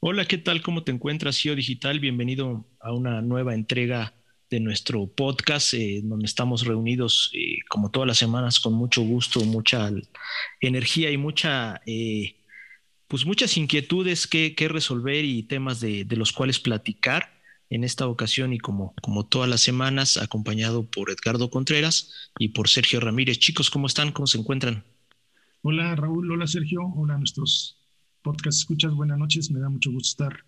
Hola, ¿qué tal? ¿Cómo te encuentras, CEO Digital? Bienvenido a una nueva entrega de nuestro podcast, eh, donde estamos reunidos eh, como todas las semanas con mucho gusto, mucha energía y mucha, eh, pues muchas inquietudes que, resolver y temas de, los cuales platicar en esta ocasión y como, como todas las semanas, acompañado por Edgardo Contreras y por Sergio Ramírez. Chicos, ¿cómo están? ¿Cómo se encuentran? Hola Raúl, hola Sergio, hola a nuestros podcast escuchas, buenas noches, me da mucho gusto estar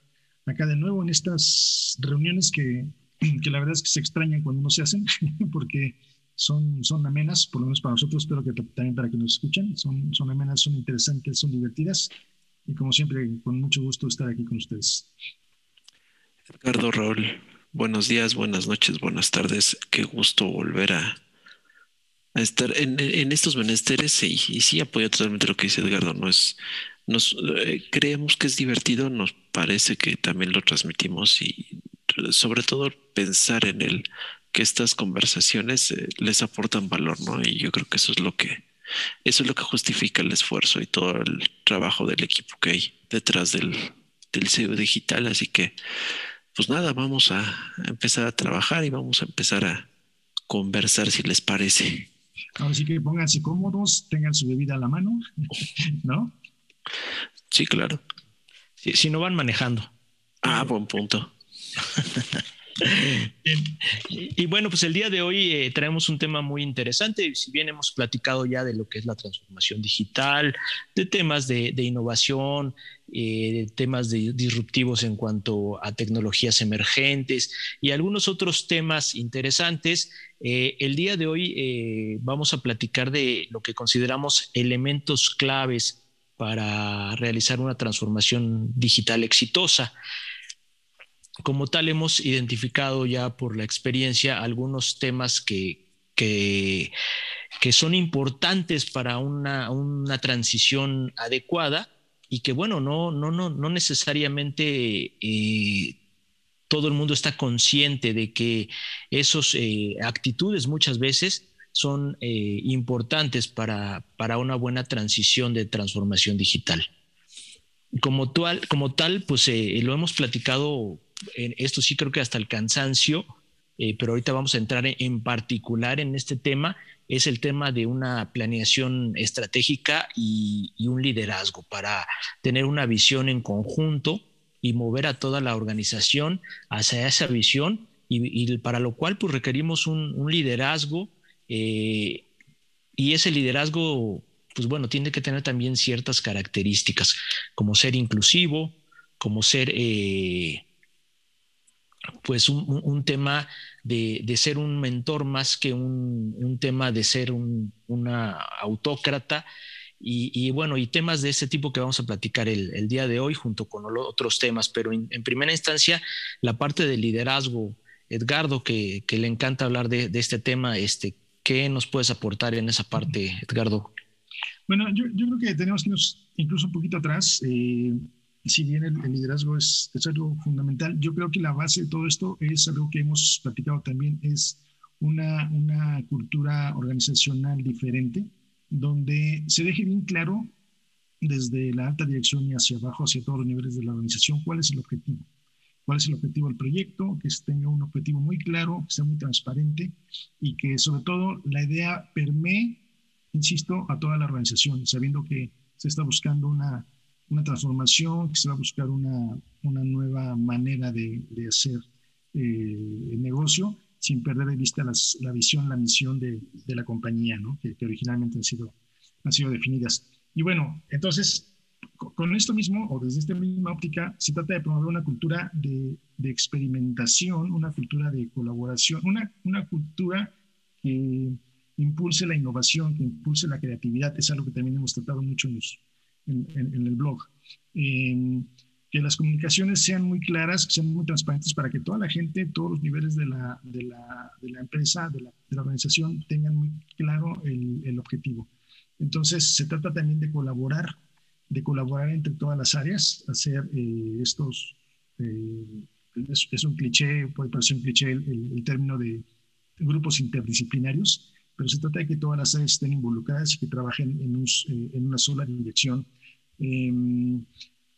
acá de nuevo en estas reuniones que, que la verdad es que se extrañan cuando no se hacen, porque son, son amenas, por lo menos para nosotros, espero que también para que nos escuchen, son, son amenas, son interesantes, son divertidas y como siempre, con mucho gusto estar aquí con ustedes. Edgardo Raúl, buenos días, buenas noches, buenas tardes. Qué gusto volver a, estar en, estos menesteres y, sí apoyo totalmente lo que dice Edgardo. No es, nos eh, creemos que es divertido, nos parece que también lo transmitimos y sobre todo pensar en el que estas conversaciones eh, les aportan valor, ¿no? Y yo creo que eso es lo que eso es lo que justifica el esfuerzo y todo el trabajo del equipo que hay detrás del, del SEO digital. Así que, pues nada, vamos a empezar a trabajar y vamos a empezar a conversar si les parece. Así que pónganse cómodos, tengan su bebida a la mano, ¿no? Sí, claro. Si, no van manejando. Ah, buen punto. y, bueno, pues el día de hoy eh, traemos un tema muy interesante. Si bien hemos platicado ya de lo que es la transformación digital, de temas de, innovación, eh, de temas de, disruptivos en cuanto a tecnologías emergentes y algunos otros temas interesantes, eh, el día de hoy vamos a platicar de lo que consideramos elementos claves para realizar una transformación digital exitosa. Como tal, hemos identificado ya por la experiencia algunos temas que, que, son importantes para una, transición adecuada y que, bueno, no, no, no, no necesariamente eh, todo el mundo está consciente de que esas eh, actitudes muchas veces son eh, importantes para, una buena transición de transformación digital. Como tal, como tal pues eh, lo hemos platicado, en esto sí creo que hasta el cansancio, eh, pero ahorita vamos a entrar en, particular en este tema, es el tema de una planeación estratégica y, un liderazgo para tener una visión en conjunto y mover a toda la organización hacia esa visión y, para lo cual pues requerimos un, un liderazgo eh, y ese liderazgo, pues bueno, tiene que tener también ciertas características, como ser inclusivo, como ser, eh, pues un, tema de, ser un mentor más que un, tema de ser una autócrata. Y, bueno, y temas de ese tipo que vamos a platicar el, día de hoy junto con otros temas, pero en, primera instancia la parte del liderazgo, Edgardo, que, le encanta hablar de, de, este tema, este, ¿Qué nos puedes aportar en esa parte, Edgardo? Bueno, yo, creo que tenemos que irnos incluso un poquito atrás. Eh, si bien el, liderazgo es, algo fundamental, yo creo que la base de todo esto es algo que hemos platicado también, es una, una cultura organizacional diferente, donde se deje bien claro desde la alta dirección y hacia abajo, hacia todos los niveles de la organización, cuál es el objetivo cuál es el objetivo del proyecto, que tenga un objetivo muy claro, que sea muy transparente y que sobre todo la idea permee, insisto, a toda la organización, sabiendo que se está buscando una, una transformación, que se va a buscar una, una nueva manera de, de hacer eh, el negocio sin perder de vista las, la visión, la misión de, de la compañía, ¿no? que, que, originalmente han sido, han sido definidas. Y bueno, entonces con esto mismo, o desde esta misma óptica, se trata de promover una cultura de, experimentación, una cultura de colaboración, una, cultura que impulse la innovación, que impulse la creatividad, es algo que también hemos tratado mucho en, el blog. que las comunicaciones sean muy claras, que sean muy transparentes para que toda la gente, todos los niveles de la, empresa, de la, organización, tengan muy claro el objetivo. Entonces, se trata también de colaborar de colaborar entre todas las áreas, hacer eh, estos, eh, es, un cliché, puede parecer un cliché el, término de grupos interdisciplinarios, pero se trata de que todas las áreas estén involucradas y que trabajen en, eh, en una sola dirección. Em,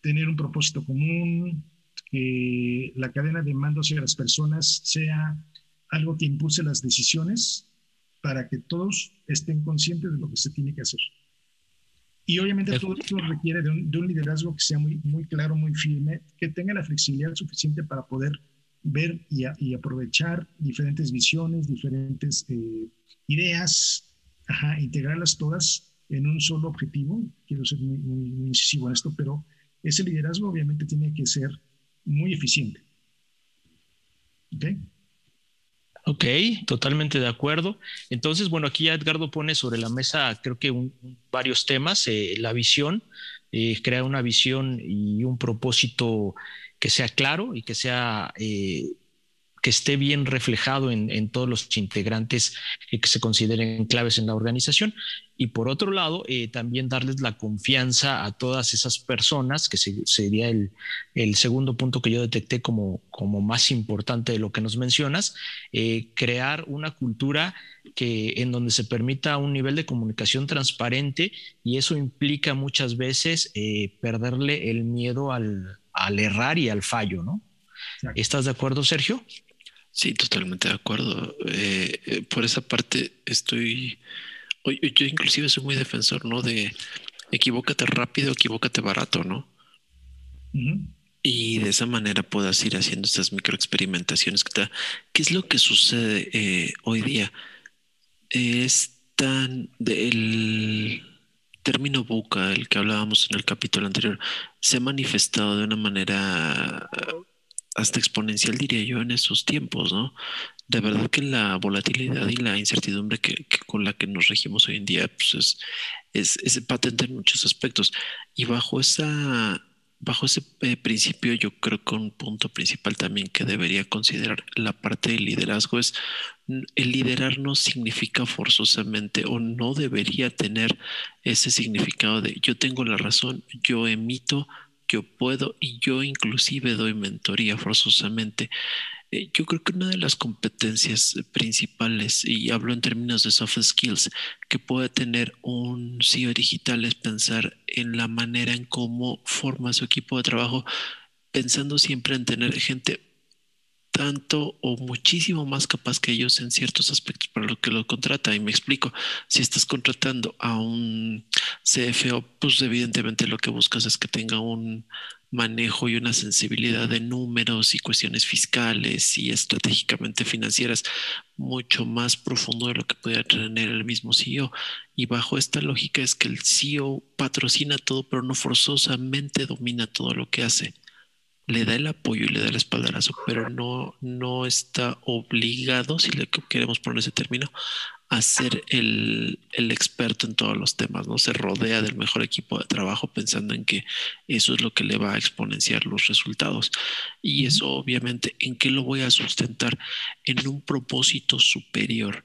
tener un propósito común, que la cadena de mando hacia las personas sea algo que impulse las decisiones para que todos estén conscientes de lo que se tiene que hacer. Y obviamente todo esto requiere de un, liderazgo que sea muy, muy claro, muy firme, que tenga la flexibilidad suficiente para poder ver y, aprovechar diferentes visiones, diferentes eh, ideas, integrarlas todas en un solo objetivo. Quiero ser muy, muy, muy incisivo en esto, pero ese liderazgo obviamente tiene que ser muy eficiente. ¿Ok? Ok, totalmente de acuerdo. Entonces, bueno, aquí ya Edgardo pone sobre la mesa, creo que varios temas, eh, la visión, eh, crear una visión y un propósito que sea claro y que sea eh, que esté bien reflejado en, todos los integrantes y que se consideren claves en la organización. Y por otro lado, eh, también darles la confianza a todas esas personas, que sería el, segundo punto que yo detecté como, como más importante de lo que nos mencionas, eh, crear una cultura que, en donde se permita un nivel de comunicación transparente y eso implica muchas veces eh, perderle el miedo al, al errar y al fallo, ¿no? ¿Estás de acuerdo, Sergio? Sí, totalmente de acuerdo. Eh, eh, por esa parte estoy, yo inclusive soy muy defensor, ¿no? De equivócate rápido, equivócate barato, ¿no? Y de esa manera puedas ir haciendo estas microexperimentaciones. ¿Qué es lo que sucede eh, hoy día? Es tan del término buca, el que hablábamos en el capítulo anterior, se ha manifestado de una manera hasta exponencial, diría yo, en esos tiempos, ¿no? De verdad que la volatilidad y la incertidumbre que, con la que nos regimos hoy en día pues es, es, patente en muchos aspectos. Y bajo esa bajo ese eh, principio, yo creo que un punto principal también que debería considerar la parte del liderazgo es el liderar no significa forzosamente o no debería tener ese significado de yo tengo la razón, yo emito yo puedo y yo inclusive doy mentoría forzosamente. Eh, yo creo que una de las competencias principales, y hablo en términos de soft skills, que puede tener un CEO digital es pensar en la manera en cómo forma su equipo de trabajo, pensando siempre en tener gente tanto o muchísimo más capaz que ellos en ciertos aspectos para lo que lo contrata. Y me explico, si estás contratando a un CFO, pues evidentemente lo que buscas es que tenga un manejo y una sensibilidad de números y cuestiones fiscales y estratégicamente financieras mucho más profundo de lo que puede tener el mismo CEO. Y bajo esta lógica es que el CEO patrocina todo, pero no forzosamente domina todo lo que hace le da el apoyo y le da el espaldarazo, pero no, no está obligado, si le queremos poner ese término, a ser el, experto en todos los temas, ¿no? Se rodea del mejor equipo de trabajo pensando en que eso es lo que le va a exponenciar los resultados. Y eso obviamente, ¿en qué lo voy a sustentar? En un propósito superior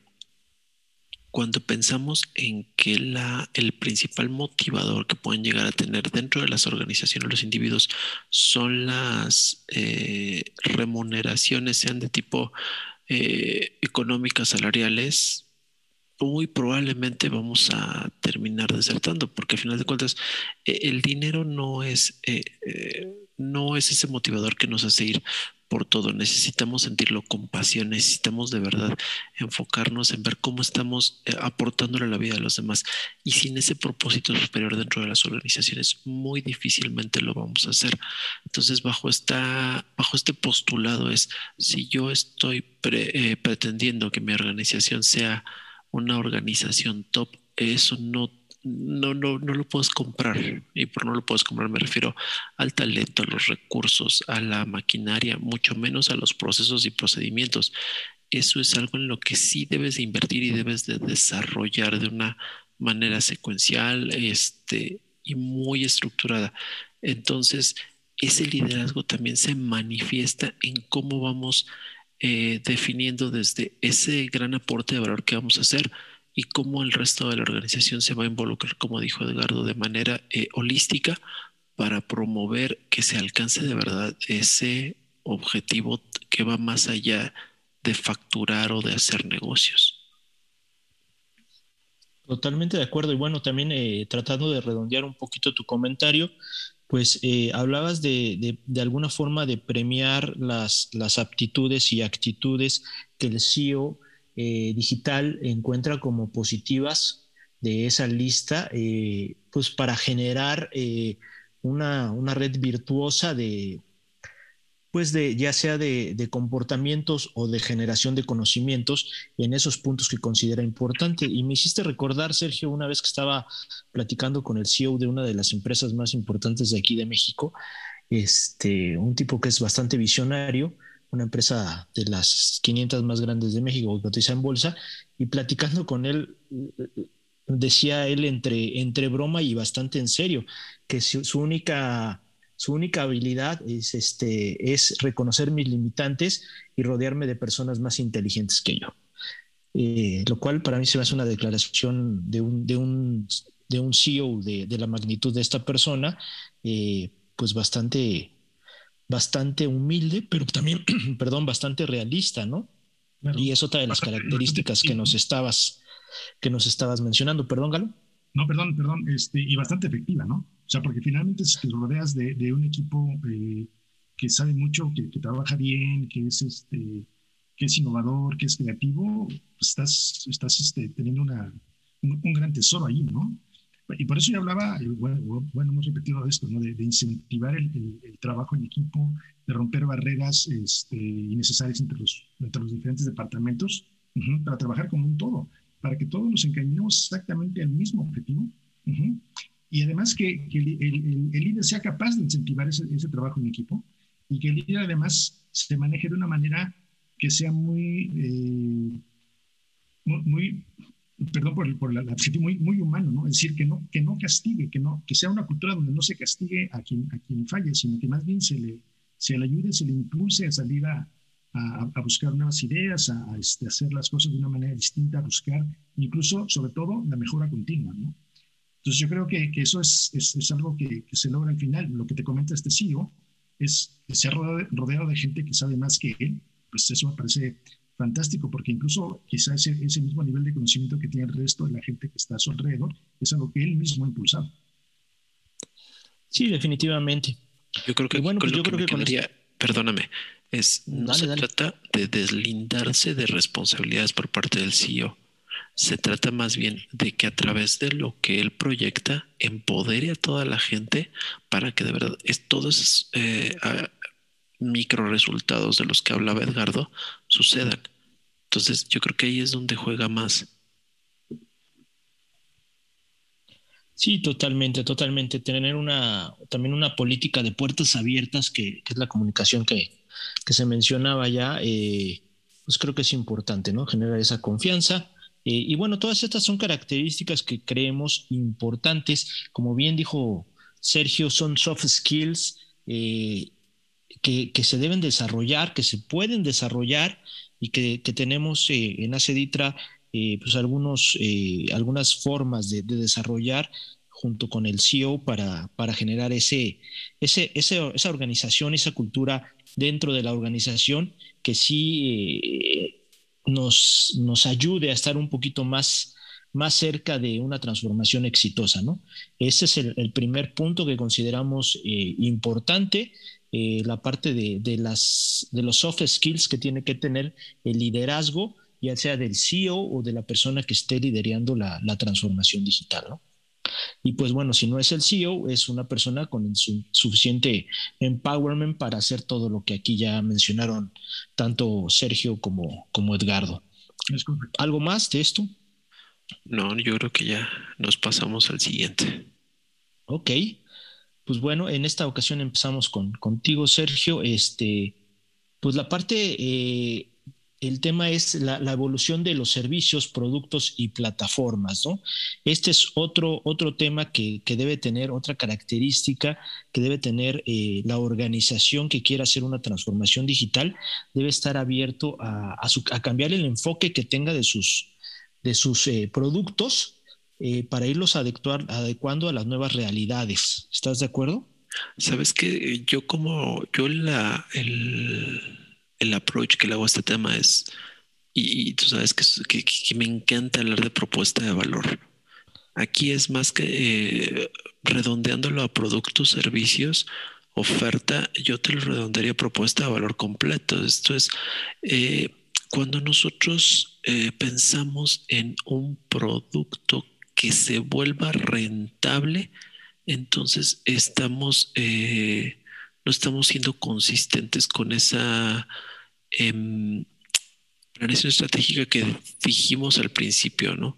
cuando pensamos en que la, el principal motivador que pueden llegar a tener dentro de las organizaciones los individuos son las eh, remuneraciones, sean de tipo eh, económicas, salariales, muy probablemente vamos a terminar desertando, porque al final de cuentas eh, el dinero no es, no es ese motivador que nos hace ir por todo. Necesitamos sentirlo con pasión, necesitamos de verdad enfocarnos en ver cómo estamos eh, aportándole la vida de los demás. Y sin ese propósito superior dentro de las organizaciones, muy difícilmente lo vamos a hacer. Entonces, bajo, esta, bajo este postulado es, si yo estoy eh, pretendiendo que mi organización sea una organización top, eso no no, no, no lo puedes comprar. Y por no lo puedes comprar me refiero al talento, a los recursos, a la maquinaria, mucho menos a los procesos y procedimientos. Eso es algo en lo que sí debes de invertir y debes de desarrollar de una manera secuencial este, y muy estructurada. Entonces, ese liderazgo también se manifiesta en cómo vamos eh, definiendo desde ese gran aporte de valor que vamos a hacer y cómo el resto de la organización se va a involucrar, como dijo Edgardo, de manera eh, holística para promover que se alcance de verdad ese objetivo que va más allá de facturar o de hacer negocios. Totalmente de acuerdo. Y bueno, también eh, tratando de redondear un poquito tu comentario, pues eh, hablabas de, de, alguna forma de premiar las, las aptitudes y actitudes que el CEO eh, digital encuentra como positivas de esa lista, eh, pues para generar una, una, red virtuosa de, pues de, ya sea de, comportamientos o de generación de conocimientos en esos puntos que considera importante. Y me hiciste recordar, Sergio, una vez que estaba platicando con el CEO de una de las empresas más importantes de aquí de México, este, un tipo que es bastante visionario, una empresa de las 500 más grandes de México cotiza en bolsa, y platicando con él, decía él entre, entre broma y bastante en serio, que su única su única habilidad es, este, es reconocer mis limitantes y rodearme de personas más inteligentes que yo. Eh, lo cual para mí se me hace una declaración de un, de un, de un CEO de, de, la magnitud de esta persona, eh, pues bastante, bastante humilde, pero también, perdón, bastante realista, ¿no? y es otra de las características que nos estabas, que nos estabas mencionando. Perdón, Galo. No, perdón, perdón, este, y bastante efectiva, ¿no? O sea, porque finalmente si te rodeas de, de un equipo eh, que sabe mucho, que, que, trabaja bien, que es, este, que es innovador, que es creativo, pues estás, estás este, teniendo una, un, gran tesoro ahí, ¿no? Y por eso yo hablaba, bueno, hemos repetido esto, ¿no? De, incentivar el, el, trabajo en equipo, de romper barreras este, innecesarias entre los, entre los diferentes departamentos, para trabajar como un todo para que todos nos encaminemos exactamente al mismo objetivo. Y además que, el, líder sea capaz de incentivar ese, trabajo en equipo y que el líder además se maneje de una manera que sea muy, eh, muy, perdón por el, por el adjetivo, muy, muy humano, ¿no? Es decir, que no, que no castigue, que, no, que sea una cultura donde no se castigue a quien, a quien falle, sino que más bien se le, se le ayude, se le impulse a salir a, a, buscar nuevas ideas, a, este, hacer las cosas de una manera distinta, a buscar incluso, sobre todo, la mejora continua. ¿no? Entonces yo creo que, que eso es, es, es algo que, que, se logra al final. Lo que te comenta este CEO es que se ha rodeado, de gente que sabe más que él. Pues eso me parece fantástico, porque incluso quizás ese, ese mismo nivel de conocimiento que tiene el resto de la gente que está a su alrededor es algo que él mismo ha impulsado. Sí, definitivamente. Yo creo que, bueno, pues yo creo que, con perdóname, es, no se trata de deslindarse de responsabilidades por parte del CEO. Se trata más bien de que a través de lo que él proyecta empodere a toda la gente para que de verdad es, todos esos eh, micro resultados de los que hablaba Edgardo sucedan. Entonces yo creo que ahí es donde juega más. Sí, totalmente, totalmente. Tener una también una política de puertas abiertas que es la comunicación que, que se mencionaba ya, eh, pues creo que es importante, ¿no? Generar esa confianza. Eh, y bueno, todas estas son características que creemos importantes. Como bien dijo Sergio, son soft skills eh, que, se deben desarrollar, que se pueden desarrollar y que, tenemos en ACEDITRA pues algunos, algunas formas de, de desarrollar junto con el CEO para, para generar ese, ese, esa organización, esa cultura dentro de la organización que sí eh, nos, nos ayude a estar un poquito más, más cerca de una transformación exitosa. ¿no? Ese es el, primer punto que consideramos eh, importante. Eh, la parte de, de, las, de los soft skills que tiene que tener el liderazgo, ya sea del CEO o de la persona que esté liderando la, la transformación digital. ¿no? Y pues bueno, si no es el CEO, es una persona con su, suficiente empowerment para hacer todo lo que aquí ya mencionaron tanto Sergio como, como Edgardo. ¿Algo más de esto? No, yo creo que ya nos pasamos al siguiente. Ok, pues bueno, en esta ocasión empezamos con, contigo, Sergio. Este, pues la parte eh, el tema es la, evolución de los servicios, productos y plataformas, ¿no? Este es otro, otro tema que, debe tener, otra característica que debe tener eh, la organización que quiera hacer una transformación digital, debe estar abierto a, cambiar el enfoque que tenga de sus, de sus eh, productos eh, para irlos adecuando a las nuevas realidades. ¿Estás de acuerdo? Sabes que yo como, yo la, el el approach que le hago a este tema es, y, tú sabes que, que, me encanta hablar de propuesta de valor. Aquí es más que eh, redondeándolo a productos, servicios, oferta, yo te lo redondearía propuesta a valor completo. Esto es, eh, cuando nosotros eh, pensamos en un producto que se vuelva rentable, entonces estamos, no estamos siendo consistentes con esa em, planeación estratégica que dijimos al principio, ¿no?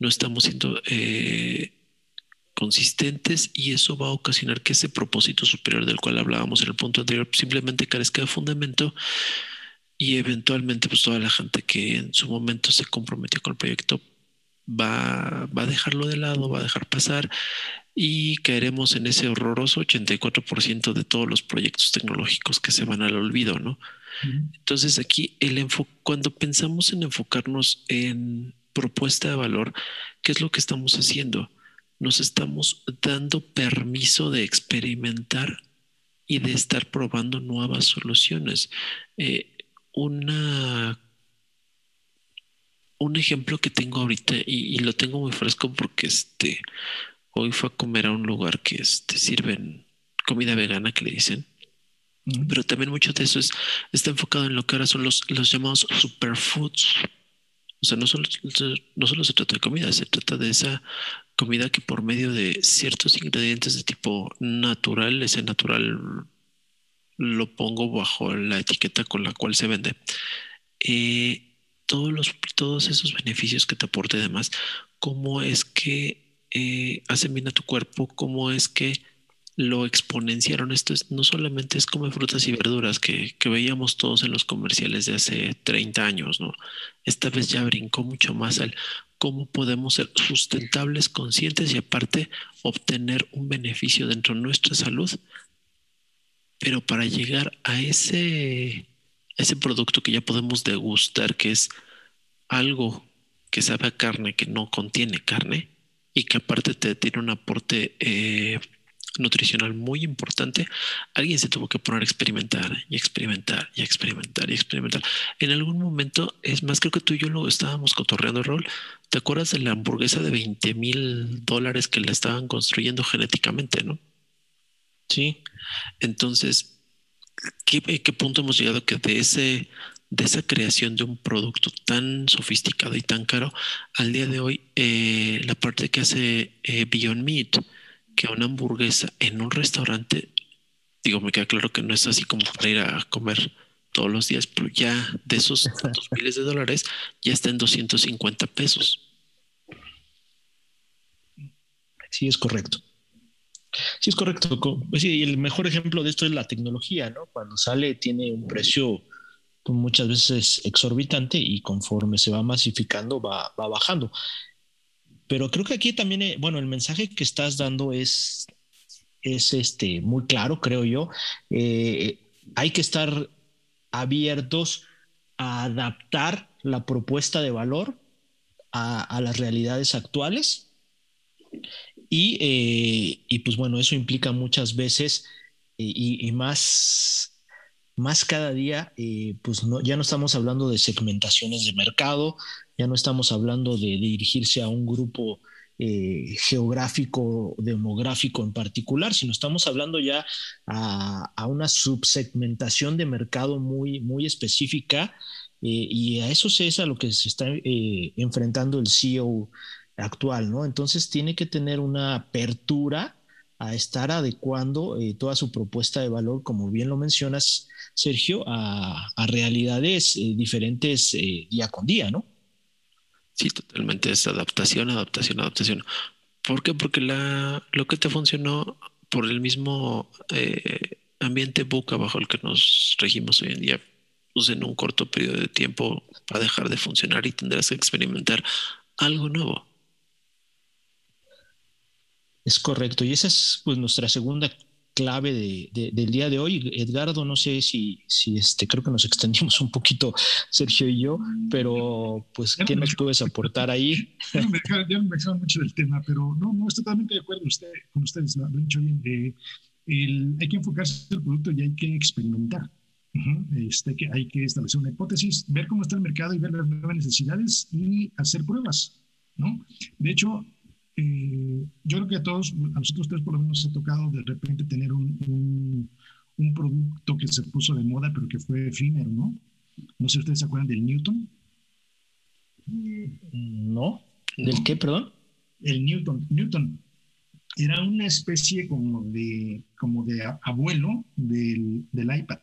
no estamos siendo eh, consistentes y eso va a ocasionar que ese propósito superior del cual hablábamos en el punto anterior simplemente carezca de fundamento y eventualmente pues toda la gente que en su momento se comprometió con el proyecto va, va a dejarlo de lado, va a dejar pasar y caeremos en ese horroroso 84% de todos los proyectos tecnológicos que se van al olvido, ¿no? Entonces aquí el cuando pensamos en enfocarnos en propuesta de valor, ¿qué es lo que estamos haciendo? Nos estamos dando permiso de experimentar y de estar probando nuevas soluciones. Eh, una, un ejemplo que tengo ahorita y, lo tengo muy fresco porque este, hoy fue a comer a un lugar que este, sirven comida vegana que le dicen. Pero también mucho de eso es, está enfocado en lo que ahora son los, los llamados superfoods. O sea, no solo, no solo se trata de comida, se trata de esa comida que por medio de ciertos ingredientes de tipo natural, ese natural lo pongo bajo la etiqueta con la cual se vende. Eh, todos, los, todos esos beneficios que te aporte además, cómo es que eh, hacen bien a tu cuerpo, cómo es que lo exponenciaron. Esto no solamente es como frutas y verduras que, veíamos todos en los comerciales de hace 30 años, ¿no? Esta vez ya brincó mucho más al cómo podemos ser sustentables, conscientes y aparte obtener un beneficio dentro de nuestra salud. Pero para llegar a ese, ese producto que ya podemos degustar, que es algo que sabe a carne, que no contiene carne y que aparte te tiene un aporte eh, nutricional muy importante, alguien se tuvo que poner a experimentar y experimentar y experimentar y experimentar. En algún momento, es más, creo que tú y yo lo estábamos cotorreando, rol. ¿Te acuerdas de la hamburguesa de 20 mil dólares que la estaban construyendo genéticamente, no? Sí. Entonces, ¿qué, ¿qué punto hemos llegado que de ese de esa creación de un producto tan sofisticado y tan caro, al día de hoy, eh, la parte que hace eh, Beyond Meat, que una hamburguesa en un restaurante, digo, me queda claro que no es así como para ir a comer todos los días, pero ya de esos dos miles de dólares ya está en 250 pesos. Sí, es correcto. Sí, es correcto. Pues y el mejor ejemplo de esto es la tecnología, ¿no? Cuando sale tiene un precio pues, muchas veces exorbitante y conforme se va masificando va, va bajando. Pero creo que aquí también, eh, bueno, el mensaje que estás dando es, es este, muy claro, creo yo. Eh, hay que estar abiertos a adaptar la propuesta de valor a, las realidades actuales. Y, eh, y, pues bueno, eso implica muchas veces y, más, más cada día, pues no, ya no estamos hablando de segmentaciones de mercado, ya no estamos hablando de dirigirse a un grupo eh, geográfico, demográfico en particular, sino estamos hablando ya a, una subsegmentación de mercado muy, muy específica eh, y a eso es a lo que se está eh, enfrentando el CEO actual, ¿no? Entonces tiene que tener una apertura a estar adecuando toda su propuesta de valor, como bien lo mencionas, Sergio, a, realidades diferentes día con día, ¿no? Sí, totalmente es adaptación, adaptación, adaptación. ¿Por qué? Porque la, lo que te funcionó por el mismo eh, ambiente buca bajo el que nos regimos hoy en día, pues en un corto periodo de tiempo va a dejar de funcionar y tendrás que experimentar algo nuevo. Es correcto. Y esa es pues nuestra segunda clave de, del día de hoy. Edgardo, no sé si, si este, creo que nos extendimos un poquito, Sergio y yo, pero pues, ¿qué nos puedes aportar ahí? Ya no me dejaron, mucho del tema, pero no, no, estoy totalmente de acuerdo usted, con ustedes, lo han dicho bien, hay que enfocarse en el producto y hay que experimentar. este, que hay que establecer una hipótesis, ver cómo está el mercado y ver las nuevas necesidades y hacer pruebas, ¿no? De hecho, eh, yo creo que a todos, a nosotros tres por lo menos ha tocado de repente tener un, un, producto que se puso de moda, pero que fue efímero, ¿no? No sé si ustedes se acuerdan del Newton. No. ¿Del qué, perdón? El Newton. Newton era una especie como de, como de abuelo del, del iPad.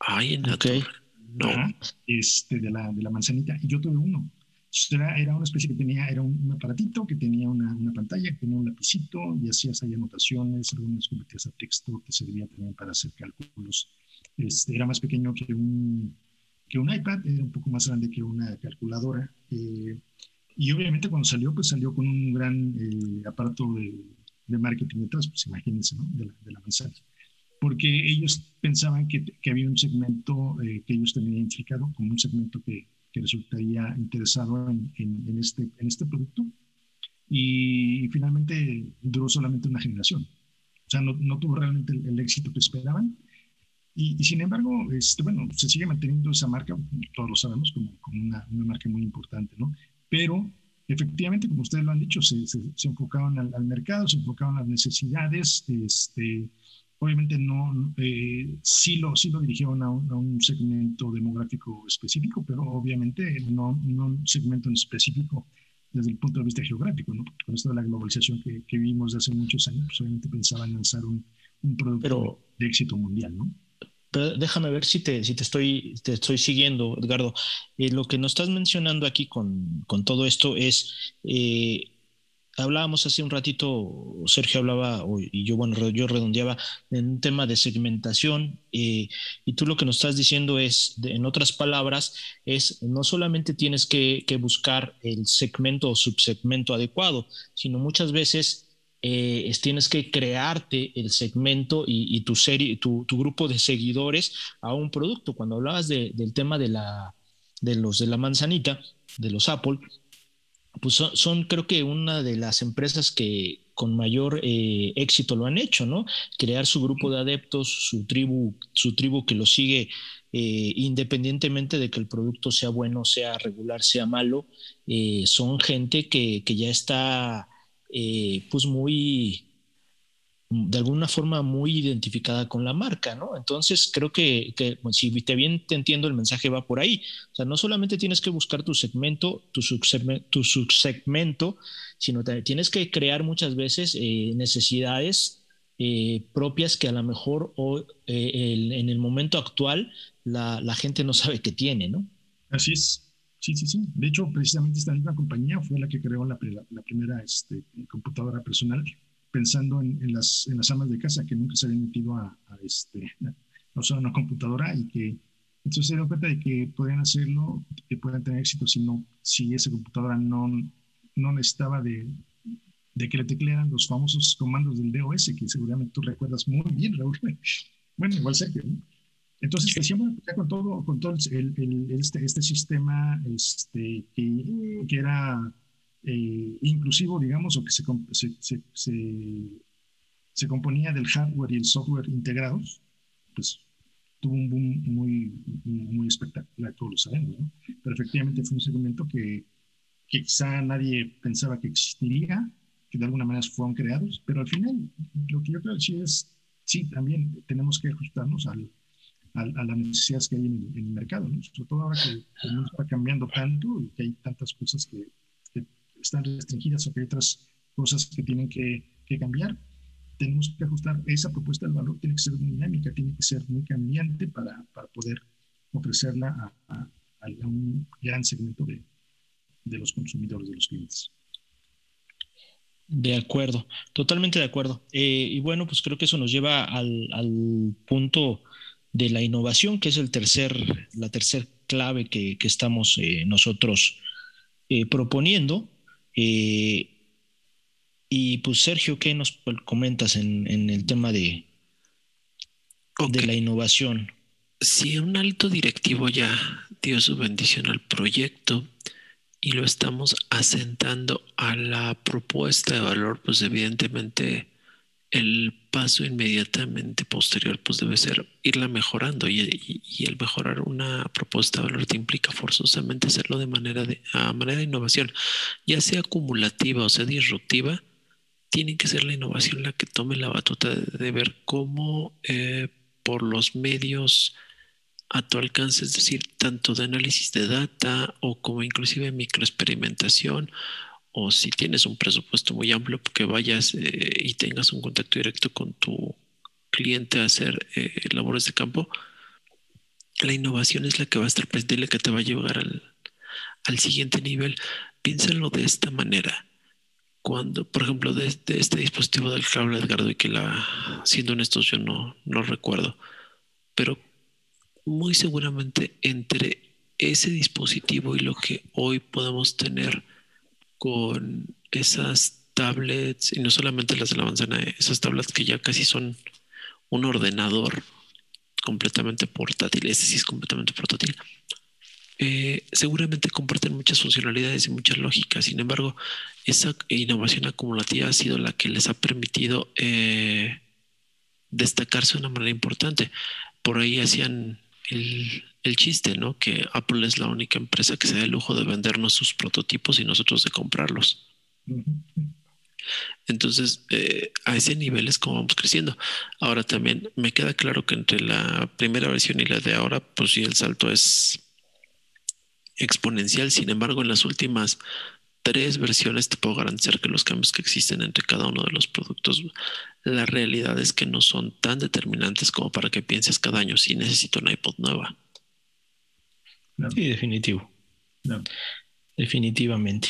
Ay, en okay. No. este, de, la, de la manzanita. Y yo tuve uno. Era, era, una especie que tenía, era un, aparatito que tenía una, una, pantalla, que tenía un lapicito y hacías ahí anotaciones, algunas convertías a texto, que servía también para hacer cálculos. Este, era más pequeño que un, que un iPad, era un poco más grande que una calculadora. Eh, y obviamente cuando salió, pues salió con un gran eh, aparato de, de, marketing detrás, pues imagínense, ¿no? De la, de la manzana. Porque ellos pensaban que, que había un segmento eh, que ellos tenían identificado como un segmento que, que resultaría interesado en, en, este, en este producto. Y, finalmente duró solamente una generación. O sea, no, no tuvo realmente el, el, éxito que esperaban. Y, y, sin embargo, este, bueno, se sigue manteniendo esa marca, todos lo sabemos, como, como una, una marca muy importante, ¿no? pero efectivamente, como ustedes lo han dicho, se, se, enfocaban al, al, mercado, se enfocaban a las necesidades, este, obviamente no, eh, sí, lo, sí lo dirigieron a un, a un, segmento demográfico específico, pero obviamente no, no, un segmento en específico desde el punto de vista geográfico, ¿no? con esto de la globalización que, que vimos de hace muchos años, pues obviamente pensaban lanzar un, un producto pero, de éxito mundial, ¿no? Pero déjame ver si te, si te, estoy, te estoy siguiendo, Edgardo. Eh, lo que nos estás mencionando aquí con, con todo esto es, eh, hablábamos hace un ratito, Sergio hablaba, y yo, bueno, yo redondeaba en un tema de segmentación, eh, y tú lo que nos estás diciendo es, de, en otras palabras, es no solamente tienes que, que buscar el segmento o subsegmento adecuado, sino muchas veces eh, es, tienes que crearte el segmento y, y tu, serie, tu, tu, grupo de seguidores a un producto. Cuando hablabas de, del tema de, la, de los de la manzanita, de los Apple, pues son, creo que una de las empresas que con mayor eh, éxito lo han hecho, ¿no? Crear su grupo de adeptos, su tribu, su tribu que lo sigue eh, independientemente de que el producto sea bueno, sea regular, sea malo, eh, son gente que, que ya está pues muy, de alguna forma muy identificada con la marca, ¿no? Entonces creo que, que si te bien te entiendo, el mensaje va por ahí. O sea, no solamente tienes que buscar tu segmento, tu subsegmento, sino también tienes que crear muchas veces eh, necesidades eh, propias que a lo mejor o, eh, en el momento actual la, gente no sabe que tiene, ¿no? Así es. Sí, sí, sí. De hecho, precisamente esta misma compañía fue la que creó la primera este, computadora personal, pensando en, en, las, en las amas de casa que nunca se habían metido a, a, este, a usar una computadora y que entonces se dieron cuenta de que podían hacerlo, que podían tener éxito si, no, si esa computadora no, no necesitaba de, de que le teclearan los famosos comandos del DOS, que seguramente tú recuerdas muy bien, Raúl. Bueno, igual que, ¿no? Entonces, decíamos ya con todo, con todo el, el, este, este sistema este, que, que era eh, inclusivo, digamos, o que se, se, se, se, componía del hardware y el software integrados, pues tuvo un boom muy, muy espectacular, todos lo sabemos, ¿no? Pero efectivamente fue un segmento que, que quizá nadie pensaba que existiría, que de alguna manera fueron creados, pero al final lo que yo creo que sí es, sí, también tenemos que ajustarnos al, a, a, las necesidades que hay en en el mercado, ¿no? sobre todo ahora que el mundo está cambiando tanto y que hay tantas cosas que están restringidas o que hay otras cosas que tienen que, cambiar. Tenemos que ajustar esa propuesta del valor, tiene que ser dinámica, tiene que ser muy cambiante para, para poder ofrecerla a, a, a un gran segmento de, de los consumidores, de los clientes. De acuerdo, totalmente de acuerdo. Eh, y bueno, pues creo que eso nos lleva al, al punto de la innovación, que es el tercer, la tercer clave que, que estamos eh, nosotros eh, proponiendo. Eh, y pues Sergio, ¿qué nos comentas en, en el tema de, okay. de la innovación? Si un alto directivo ya dio su bendición al proyecto y lo estamos asentando a la propuesta de valor, pues evidentemente el paso inmediatamente posterior pues debe ser irla mejorando y, el mejorar una propuesta de valor te implica forzosamente hacerlo de manera de manera de innovación, ya sea acumulativa o sea disruptiva, tiene que ser la innovación la que tome la batuta de, ver cómo eh, por los medios a tu alcance, es decir, tanto de análisis de data o como inclusive microexperimentación o si tienes un presupuesto muy amplio, que vayas eh, y tengas un contacto directo con tu cliente a hacer eh, labores de campo, la innovación es la que va a estar presente y la que te va a llevar al, siguiente nivel. Piénsalo de esta manera. Cuando, por ejemplo, de este, este dispositivo del cable Edgardo y que la, siendo honestos, yo no, no recuerdo, pero muy seguramente entre ese dispositivo y lo que hoy podemos tener con esas tablets, y no solamente las de la manzana, esas tablets que ya casi son un ordenador completamente portátil, ese sí es completamente portátil, eh, seguramente comparten muchas funcionalidades y muchas lógicas. Sin embargo, esa innovación acumulativa ha sido la que les ha permitido eh, destacarse de una manera importante. Por ahí hacían el, chiste, ¿no? Que Apple es la única empresa que se da el lujo de vendernos sus prototipos y nosotros de comprarlos. Entonces, eh, a ese nivel es como vamos creciendo. Ahora también me queda claro que entre la primera versión y la de ahora, pues sí, el salto es exponencial. Sin embargo, en las últimas tres versiones te puedo garantizar que los cambios que existen entre cada uno de los productos, la realidad es que no son tan determinantes como para que pienses cada año si necesito una iPod nueva. Sí, definitivo. Definitivamente.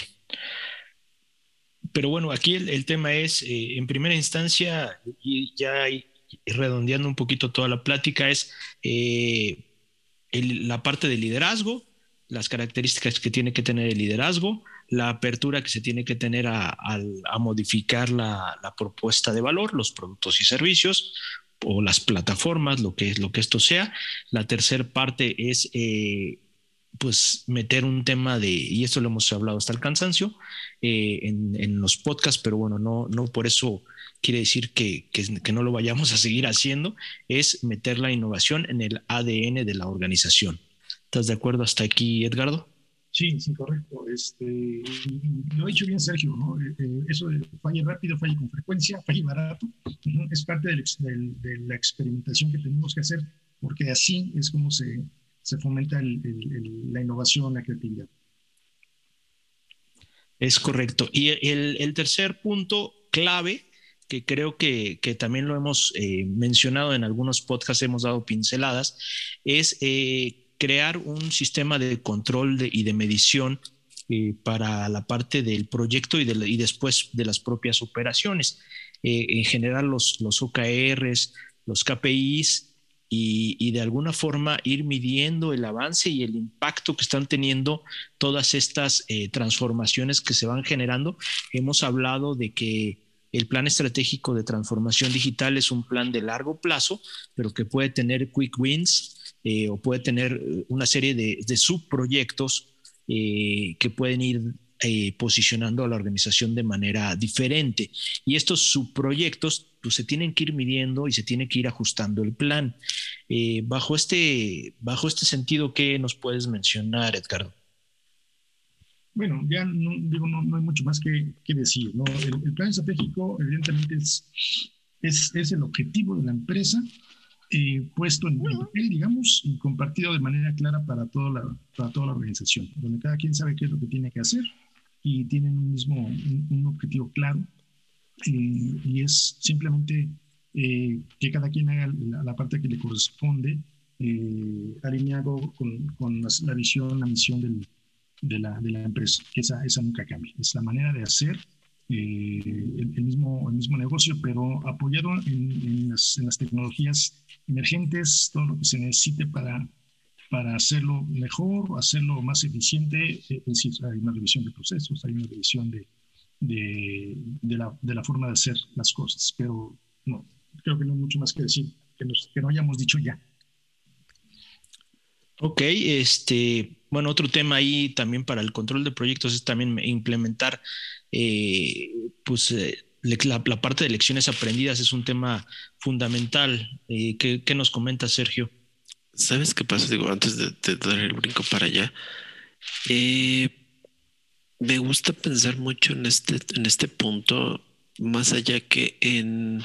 Pero bueno, aquí el, tema es, eh, en primera instancia, y ya redondeando un poquito toda la plática, es eh, la parte de liderazgo, las características que tiene que tener el liderazgo, la apertura que se tiene que tener a, modificar la, propuesta de valor, los productos y servicios o las plataformas, lo que es lo que esto sea. La tercera parte es eh, pues meter un tema de, y esto lo hemos hablado hasta el cansancio eh, en, los podcasts, pero bueno, no, no por eso quiere decir que, que, no lo vayamos a seguir haciendo, es meter la innovación en el ADN de la organización. ¿Estás de acuerdo hasta aquí, Edgardo? Sí, sí, correcto. Este, lo ha dicho bien Sergio, ¿no? Eh, eh, eso de falle rápido, falle con frecuencia, falle barato, es parte de la experimentación que tenemos que hacer, porque así es como se, se fomenta la innovación, la creatividad. Es correcto. Y el, tercer punto clave, que creo que, también lo hemos eh, mencionado en algunos podcasts, hemos dado pinceladas, es crear un sistema de control y de medición eh, para la parte del proyecto y, después de las propias operaciones. Eh, en general, los OKRs, los KPIs y, de alguna forma ir midiendo el avance y el impacto que están teniendo todas estas eh, transformaciones que se van generando. Hemos hablado de que el plan estratégico de transformación digital es un plan de largo plazo, pero que puede tener quick wins eh, o puede tener eh, una serie de, subproyectos que pueden ir posicionando a la organización de manera diferente. Y estos subproyectos pues, se tienen que ir midiendo y se tiene que ir ajustando el plan. bajo, este, bajo este sentido, ¿qué nos puedes mencionar, Edgardo? Bueno, ya no, digo, no, hay mucho más que, decir. El, plan estratégico, evidentemente, es, es, es, el objetivo de la empresa eh, puesto en papel, digamos, y compartido de manera clara para toda, la, para toda la organización, donde cada quien sabe qué es lo que tiene que hacer y tienen un mismo un, objetivo claro eh, y es simplemente eh, que cada quien haga la, parte que le corresponde alineado con, con la, visión, la misión del, de, la, de, la, empresa. Esa, esa nunca cambia. Es la manera de hacer el, el, mismo, el mismo negocio, pero apoyado en, en, las, en las tecnologías emergentes, todo lo que se necesite para, para hacerlo mejor, hacerlo más eficiente. Es decir, hay una revisión de procesos, hay una revisión de, de, de, la, de la, forma de hacer las cosas, pero no, creo que no hay mucho más que decir, que, nos, que no hayamos dicho ya. Ok, este, bueno, otro tema ahí también para el control de proyectos es también implementar, eh, pues, eh, la, parte de lecciones aprendidas es un tema fundamental. Eh, ¿qué, nos comenta Sergio? ¿Sabes qué pasa? Digo, antes de, dar el brinco para allá, eh, me gusta pensar mucho en este, en este punto, más allá que en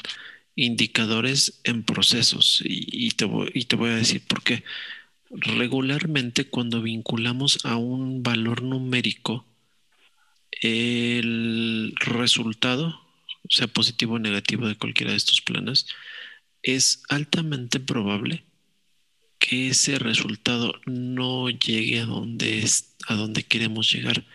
indicadores en procesos. Y, te, voy, a decir por qué. Regularmente cuando vinculamos a un valor numérico, el resultado, sea positivo o negativo de cualquiera de estos planes, es altamente probable que ese resultado no llegue a donde, es, a donde queremos llegar.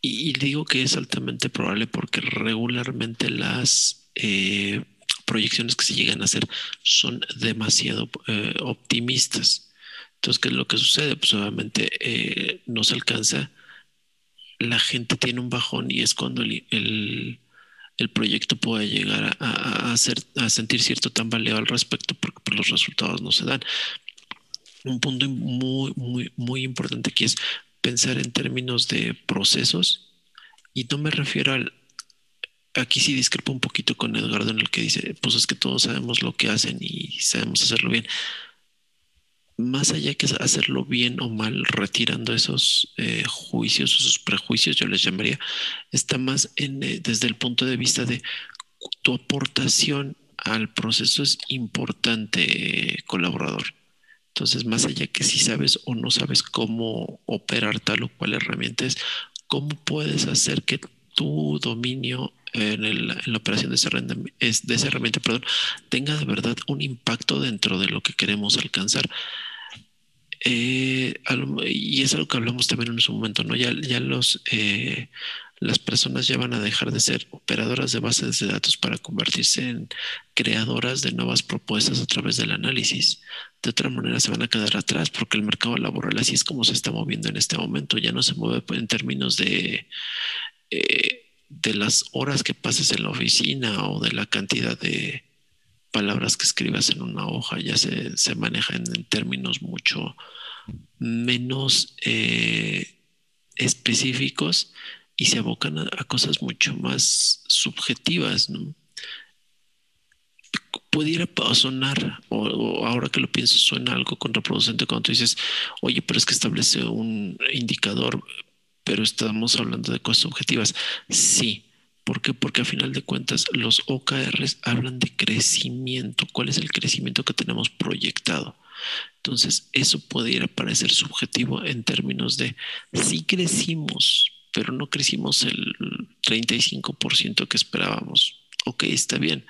Y, digo que es altamente probable porque regularmente las eh, proyecciones que se llegan a hacer son demasiado eh, optimistas. Entonces, ¿qué es lo que sucede? Pues obviamente eh, no se alcanza, la gente tiene un bajón y es cuando el, proyecto puede llegar a, hacer, a sentir cierto tambaleo al respecto porque pues, los resultados no se dan. Un punto muy, muy, muy importante aquí es pensar en términos de procesos y no me refiero al... Aquí sí discrepo un poquito con Edgardo en el que dice, pues es que todos sabemos lo que hacen y sabemos hacerlo bien más allá que hacerlo bien o mal, retirando esos eh, juicios, esos prejuicios, yo les llamaría, está más en, eh, desde el punto de vista de tu aportación al proceso es importante, colaborador. Entonces, más allá que si sabes o no sabes cómo operar tal o cual herramienta es, ¿cómo puedes hacer que tu dominio en, la operación de esa, de esa herramienta perdón, tenga de verdad un impacto dentro de lo que queremos alcanzar? Eh, y es algo que hablamos también en su momento, ¿no? Ya, ya los, eh, las personas ya van a dejar de ser operadoras de bases de datos para convertirse en creadoras de nuevas propuestas a través del análisis. De otra manera se van a quedar atrás porque el mercado laboral así es como se está moviendo en este momento. Ya no se mueve en términos de... Eh, de las horas que pases en la oficina o de la cantidad de, palabras que escribas en una hoja ya se, se manejan en términos mucho menos eh, específicos y se abocan a, cosas mucho más subjetivas, ¿no? Pudiera sonar, o, ahora que lo pienso, suena algo contraproducente cuando tú dices, oye, pero es que establece un indicador, pero estamos hablando de cosas subjetivas. Sí, ¿Por qué? Porque a final de cuentas los OKRs hablan de crecimiento. ¿Cuál es el crecimiento que tenemos proyectado? Entonces, eso pudiera parecer subjetivo en términos de si crecimos, pero no crecimos el 35% que esperábamos. Ok, está bien,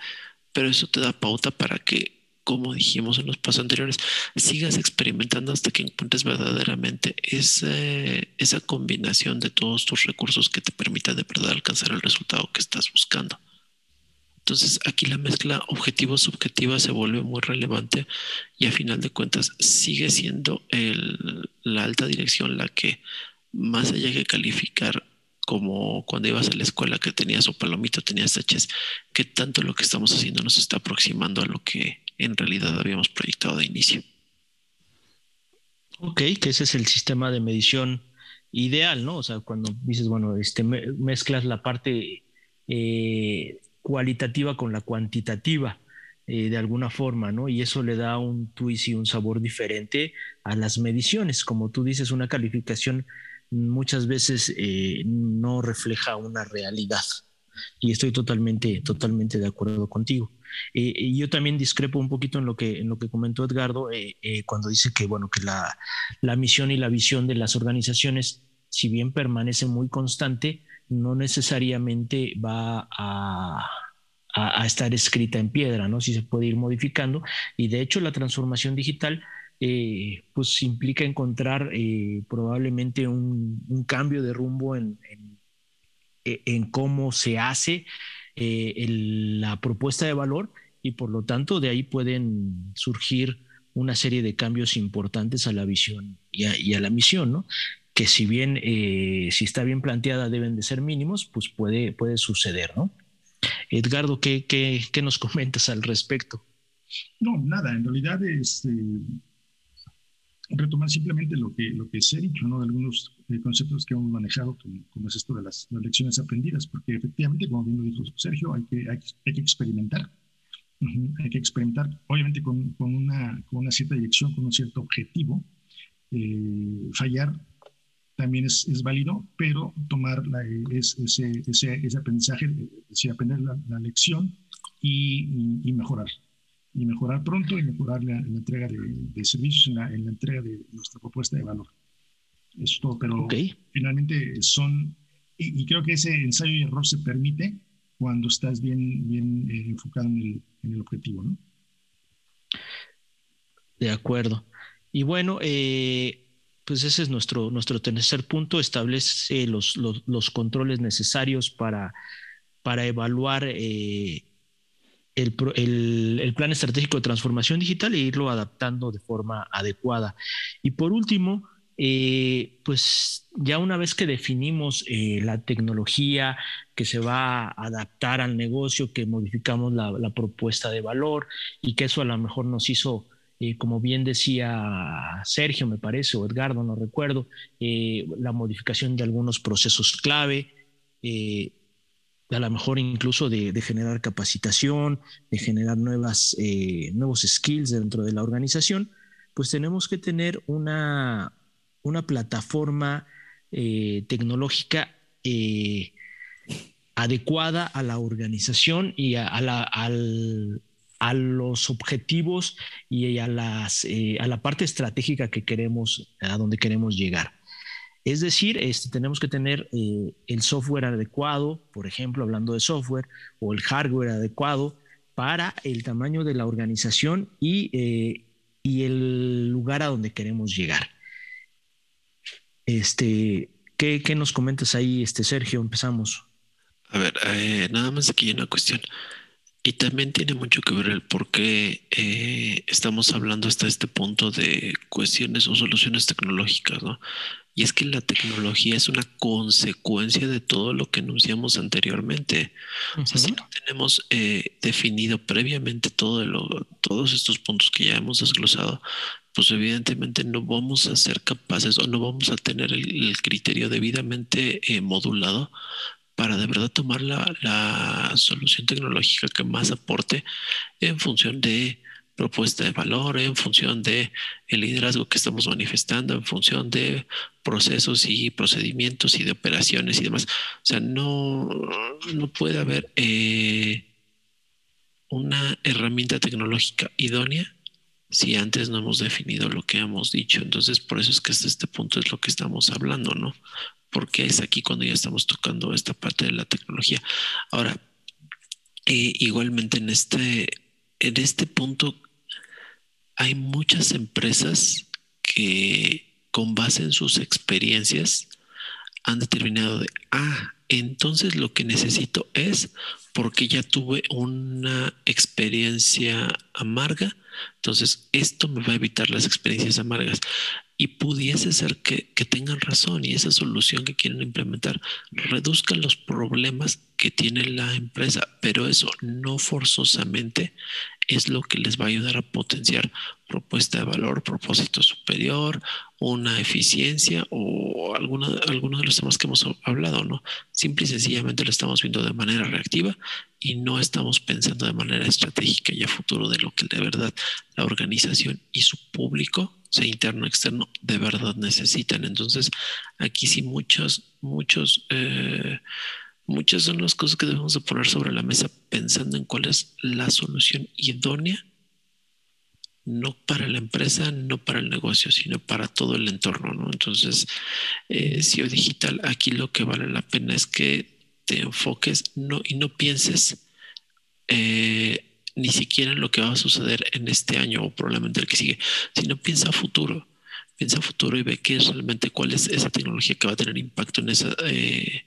pero eso te da pauta para que como dijimos en los pasos anteriores, sigas experimentando hasta que encuentres verdaderamente esa combinación de todos tus recursos que te permita de verdad alcanzar el resultado que estás buscando. Entonces aquí la mezcla objetivo-subjetiva se vuelve muy relevante y a final de cuentas sigue siendo la alta dirección la que más allá que calificar como cuando ibas a la escuela que tenías o palomito, tenías H's, que tanto lo que estamos haciendo nos está aproximando a lo que en realidad habíamos proyectado de inicio. Ok, que ese es el sistema de medición ideal, ¿no? O sea, cuando dices, bueno, este, mezclas la parte eh, cualitativa con la cuantitativa eh, de alguna forma, ¿no? Y eso le da un twist y un sabor diferente a las mediciones. Como tú dices, una calificación muchas veces eh, no refleja una realidad. Y estoy totalmente, totalmente de acuerdo contigo. Eh, y yo también discrepo un poquito en lo que, en lo que comentó Edgardo eh, eh, cuando dice que, bueno, que la, la, misión y la visión de las organizaciones, si bien permanece muy constante, no necesariamente va a, a, estar escrita en piedra, ¿no? Si se puede ir modificando. Y de hecho la transformación digital... pues implica encontrar probablemente un, un, cambio de rumbo en, en, en cómo se hace eh, la propuesta de valor y por lo tanto de ahí pueden surgir una serie de cambios importantes a la visión y a, la misión, ¿no? que si bien, eh, si está bien planteada, deben de ser mínimos, pues puede, puede suceder, ¿no? Edgardo, ¿qué, qué, qué nos comentas al respecto? No, nada, en realidad este, retomar simplemente lo que, lo que se ha dicho. De algunos eh, conceptos que hemos manejado, como, es esto de las, lecciones aprendidas, porque efectivamente, como bien dijo Sergio, hay que, hay, que experimentar. Hay que experimentar, obviamente, con, con, una, con una cierta dirección, con un cierto objetivo. Eh, fallar también es, es, válido, pero tomar la, ese, ese, ese, aprendizaje, es aprender la, lección y mejorar y mejorar pronto y mejorar la, entrega de, servicios, en la, en la, entrega de nuestra propuesta de valor. Eso es todo, pero finalmente son, y, creo que ese ensayo y error se permite cuando estás bien, bien eh, enfocado en el, en el, objetivo, ¿no? De acuerdo. Y bueno, eh, pues ese es nuestro, nuestro tercer punto, establece los, los, los controles necesarios para, para evaluar eh, el, plan estratégico de transformación digital e irlo adaptando de forma adecuada. Y por último, eh, pues ya una vez que definimos eh, la tecnología que se va a adaptar al negocio, que modificamos la, propuesta de valor y que eso a lo mejor nos hizo, eh, como bien decía Sergio, me parece, o Edgardo, no recuerdo, la modificación de algunos procesos clave a lo mejor incluso de, generar capacitación, de generar nuevas, eh, nuevos skills dentro de la organización, pues tenemos que tener una, una plataforma eh, tecnológica eh, adecuada a la organización y a, la, a los objetivos y a, las, a la parte estratégica que queremos, a donde queremos llegar. Es decir, este, tenemos que tener eh, el software adecuado, por ejemplo, hablando de software, o el hardware adecuado para el tamaño de la organización y, eh, el lugar a donde queremos llegar. Este, ¿qué, nos comentas ahí, este, Sergio? Empezamos. A ver, eh, nada más aquí hay una cuestión. Y también tiene mucho que ver el por qué estamos hablando hasta este punto de cuestiones o soluciones tecnológicas, ¿no? Y es que la tecnología es una consecuencia de todo lo que anunciamos anteriormente. si no tenemos eh, definido previamente todo todos estos puntos que ya hemos desglosado, pues evidentemente no vamos a ser capaces o no vamos a tener el, criterio debidamente eh, modulado para de verdad tomar la solución tecnológica que más aporte en función de propuesta de valor en función de el liderazgo que estamos manifestando, en función de procesos y procedimientos y de operaciones y demás. O sea, no, no puede haber eh, una herramienta tecnológica idónea si antes no hemos definido lo que hemos dicho. Entonces, por eso es que hasta este punto es lo que estamos hablando, ¿no? Porque es aquí cuando ya estamos tocando esta parte de la tecnología. Ahora, eh, igualmente en este, en este punto hay muchas empresas que con base en sus experiencias han determinado de, ah, entonces lo que necesito es porque ya tuve una experiencia amarga, entonces esto me va a evitar las experiencias amargas. Y pudiese ser que, que tengan razón y esa solución que quieren implementar reduzca los problemas que tiene la empresa, pero eso no forzosamente es lo que les va a ayudar a potenciar propuesta de valor, propósito superior, una eficiencia o alguna, alguno de los temas que hemos hablado, ¿no? Simple y sencillamente lo estamos viendo de manera reactiva y no estamos pensando de manera estratégica y a futuro de lo que de verdad la organización y su público, sea interno o externo, de verdad necesitan. Entonces, aquí sí muchos, muchos... Eh, Muchas son las cosas que debemos de poner sobre la mesa pensando en cuál es la solución idónea, no para la empresa, no para el negocio, sino para todo el entorno. ¿no? Entonces, eh, SEO digital, aquí lo que vale la pena es que te enfoques no, y no pienses eh, ni siquiera en lo que va a suceder en este año o probablemente el que sigue, sino piensa futuro. Piensa futuro y ve qué es realmente cuál es esa tecnología que va a tener impacto en esa... Eh,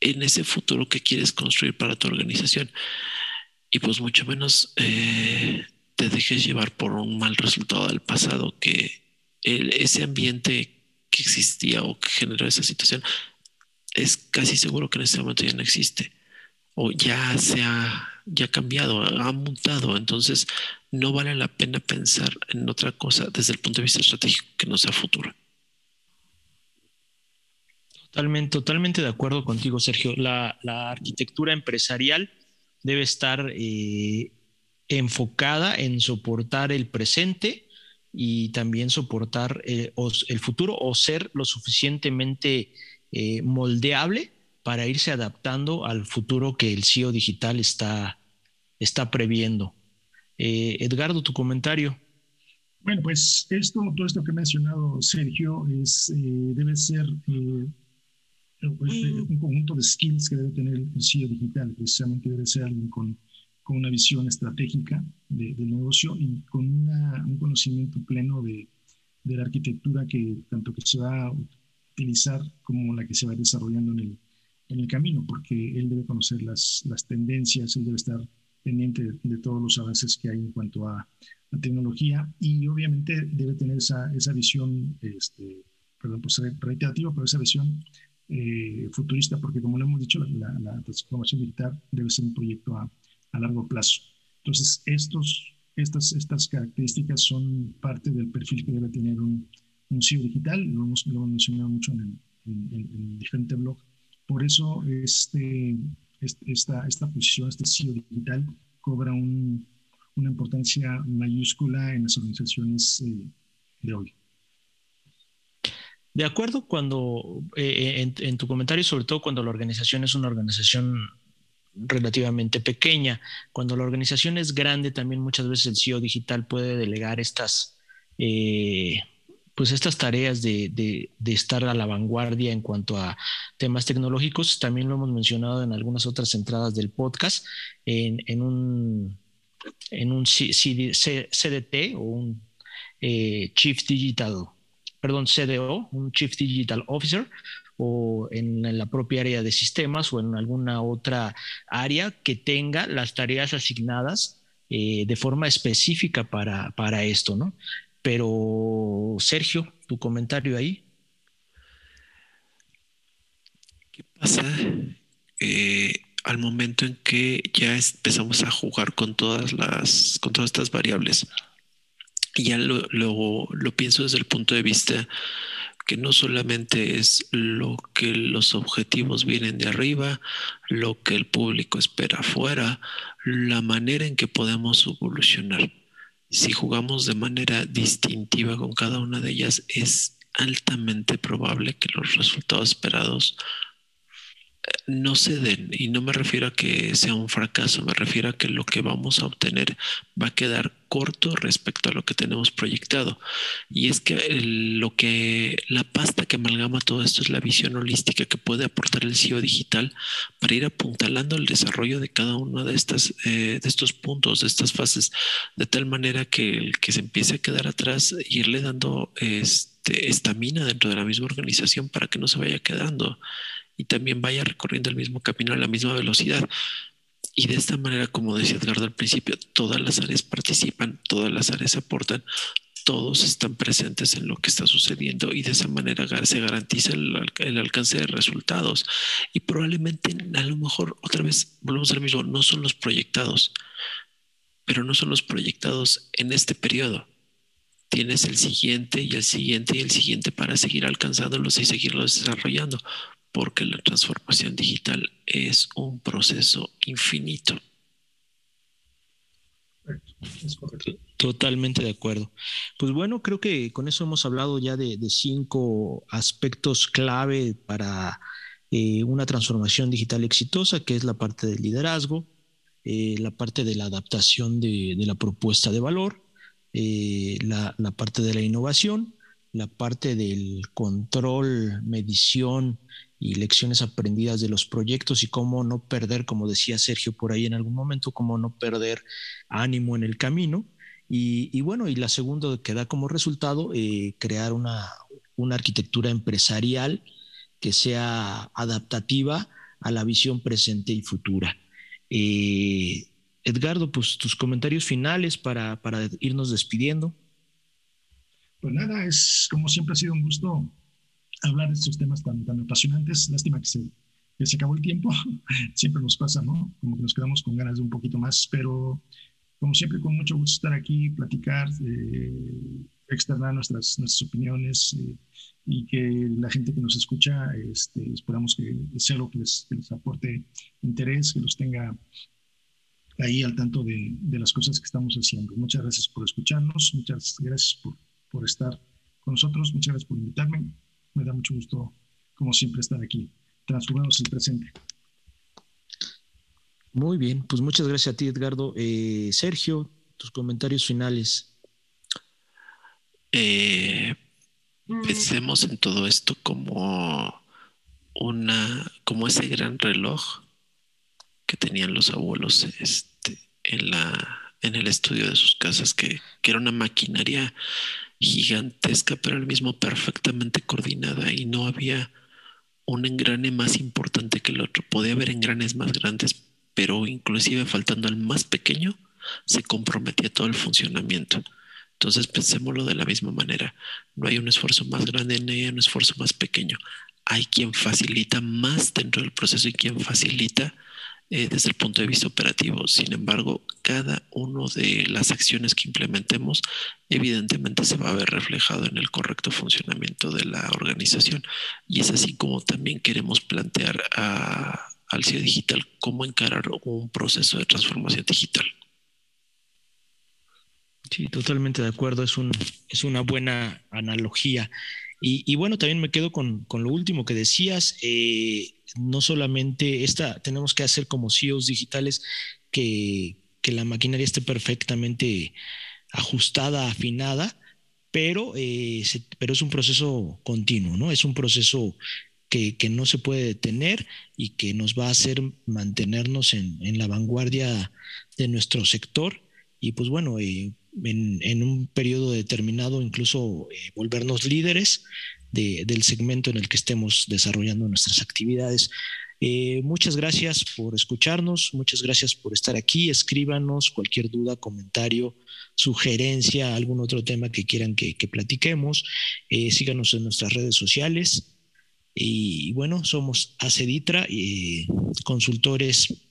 en ese futuro que quieres construir para tu organización. Y pues mucho menos eh, te dejes llevar por un mal resultado del pasado, que ese ambiente que existía o que generó esa situación es casi seguro que en este momento ya no existe o ya se ha ya ha cambiado, ha mutado. Entonces, no vale la pena pensar en otra cosa desde el punto de vista estratégico que no sea futuro. Totalmente, de acuerdo contigo, Sergio. La, arquitectura empresarial debe estar eh, enfocada en soportar el presente y también soportar eh, el futuro o ser lo suficientemente eh, moldeable para irse adaptando al futuro que el CEO digital está, está previendo. Edgardo, tu comentario. Bueno, pues esto, todo esto que ha mencionado Sergio debe ser pues, un conjunto de skills que debe tener el CEO digital. Precisamente debe ser alguien con con una visión estratégica de, del negocio y con un conocimiento pleno de, de, la arquitectura que tanto que se va a utilizar como la que se va desarrollando en el, en el camino, porque él debe conocer las, las tendencias, él debe estar pendiente de, todos los avances que hay en cuanto a, la tecnología y obviamente debe tener esa, esa visión, este, perdón por ser reiterativa, pero esa visión eh, futurista, porque como lo hemos dicho, la, la, transformación digital debe ser un proyecto a, a largo plazo. Entonces, estos, estas, estas características son parte del perfil que debe tener un, un digital, lo hemos, lo hemos mencionado mucho en, el, en, diferentes blogs. Por eso este, este, esta, esta posición, este CEO digital, cobra un, una importancia mayúscula en las organizaciones eh, de hoy. De acuerdo, cuando eh, en, tu comentario, sobre todo cuando la organización es una organización relativamente pequeña. Cuando la organización es grande, también muchas veces el CEO digital puede delegar estas, eh, pues estas tareas de, estar a la vanguardia en cuanto a temas tecnológicos. También lo hemos mencionado en algunas otras entradas del podcast, en, un, en un CDT o un eh, Chief Digital, perdón, CDO, un Chief Digital Officer, o en la propia área de sistemas o en alguna otra área que tenga las tareas asignadas eh, de forma específica para, para esto, ¿no? Pero, Sergio, tu comentario ahí. ¿Qué pasa eh, al momento en que ya empezamos a jugar con todas las, con todas estas variables? Y ya lo, lo pienso desde el punto de vista que no solamente es lo que los objetivos vienen de arriba, lo que el público espera afuera, la manera en que podemos evolucionar. Si jugamos de manera distintiva con cada una de ellas, es altamente probable que los resultados esperados no se den, y no me refiero a que sea un fracaso, me refiero a que lo que vamos a obtener va a quedar corto respecto a lo que tenemos proyectado. Y es que lo que la pasta que amalgama todo esto es la visión holística que puede aportar el CEO digital para ir apuntalando el desarrollo de cada uno de estas eh, de estos puntos, de estas fases, de tal manera que el que se empiece a quedar atrás, irle dando este estamina dentro de la misma organización para que no se vaya quedando y también vaya recorriendo el mismo camino a la misma velocidad. Y de esta manera, como decía Edgardo al principio, todas las áreas participan, todas las áreas aportan, todos están presentes en lo que está sucediendo y de esa manera se garantiza el, alcance de resultados. Y probablemente, a lo mejor, otra vez, volvemos al mismo, no son los proyectados, pero no son los proyectados en este periodo. Tienes el siguiente y el siguiente y el siguiente para seguir alcanzándolos y seguirlos desarrollando porque la transformación digital es un proceso infinito. Totalmente de acuerdo. Pues bueno, creo que con eso hemos hablado ya de, cinco aspectos clave para eh, una transformación digital exitosa, que es la parte del liderazgo, eh, la parte de la adaptación de, la propuesta de valor, eh, la, la, parte de la innovación, la parte del control, medición y lecciones aprendidas de los proyectos y cómo no perder, como decía Sergio por ahí en algún momento, cómo no perder ánimo en el camino. Y, bueno, y la segunda que da como resultado eh, crear una, una arquitectura empresarial que sea adaptativa a la visión presente y futura. Eh, Edgardo, pues tus comentarios finales para, para irnos despidiendo. Pues nada, es como siempre ha sido un gusto hablar de estos temas tan, tan apasionantes. Lástima que se, que se acabó el tiempo. siempre nos pasa, ¿no? Como que nos quedamos con ganas de un poquito más, pero como siempre, con mucho gusto estar aquí, platicar, eh, externar nuestras, nuestras opiniones eh, y que la gente que nos escucha, este, esperamos que sea lo que les, aporte interés, que los tenga ahí al tanto de, de, las cosas que estamos haciendo. Muchas gracias por escucharnos, muchas gracias por, por estar con nosotros, muchas gracias por invitarme. Me da mucho gusto, como siempre, estar aquí. Transformamos el presente. Muy bien, pues muchas gracias a ti, Edgardo. Eh, Sergio, tus comentarios finales. Eh, pensemos en todo esto como una, como ese gran reloj que tenían los abuelos este, en la en el estudio de sus casas, que, que era una maquinaria gigantesca, pero al mismo perfectamente coordinada y no había un engrane más importante que el otro. Podía haber engranes más grandes, pero inclusive faltando el más pequeño, se comprometía todo el funcionamiento. Entonces pensémoslo de la misma manera. No hay un esfuerzo más grande ni hay un esfuerzo más pequeño. Hay quien facilita más dentro del proceso y quien facilita eh, desde el punto de vista operativo. Sin embargo, cada una de las acciones que implementemos evidentemente se va a ver reflejado en el correcto funcionamiento de la organización. Y es así como también queremos plantear a, al CEO digital, cómo encarar un proceso de transformación digital. Sí, totalmente de acuerdo, es, un, es una buena analogía. Y, bueno, también me quedo con, lo último que decías, eh, no solamente esta, tenemos que hacer como CEOs digitales que, la maquinaria esté perfectamente ajustada, afinada, pero, eh, pero es un proceso continuo, ¿no? Es un proceso que, no se puede detener y que nos va a hacer mantenernos en, la vanguardia de nuestro sector y pues bueno, eh, en, un periodo determinado incluso eh, volvernos líderes del segmento en el que estemos desarrollando nuestras actividades. Eh, muchas gracias por escucharnos, muchas gracias por estar aquí. Escríbanos cualquier duda, comentario, sugerencia, algún otro tema que quieran que, platiquemos. síganos en nuestras redes sociales. Y bueno, somos Aceditra, y consultores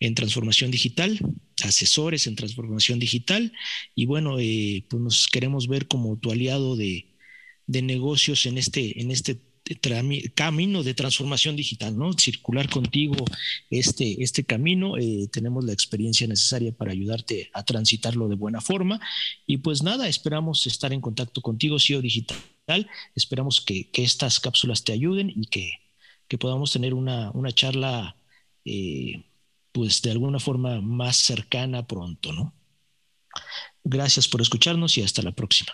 en transformación digital, asesores en transformación digital. Y bueno, eh, pues nos queremos ver como tu aliado de, negocios en este, en este camino de transformación digital, ¿no? Circular contigo este, este camino. Eh, tenemos la experiencia necesaria para ayudarte a transitarlo de buena forma. Y pues nada, esperamos estar en contacto contigo, CEO Digital Esperamos que, estas cápsulas te ayuden y que, podamos tener una, charla, eh, pues de alguna forma más cercana pronto, ¿no? Gracias por escucharnos y hasta la próxima.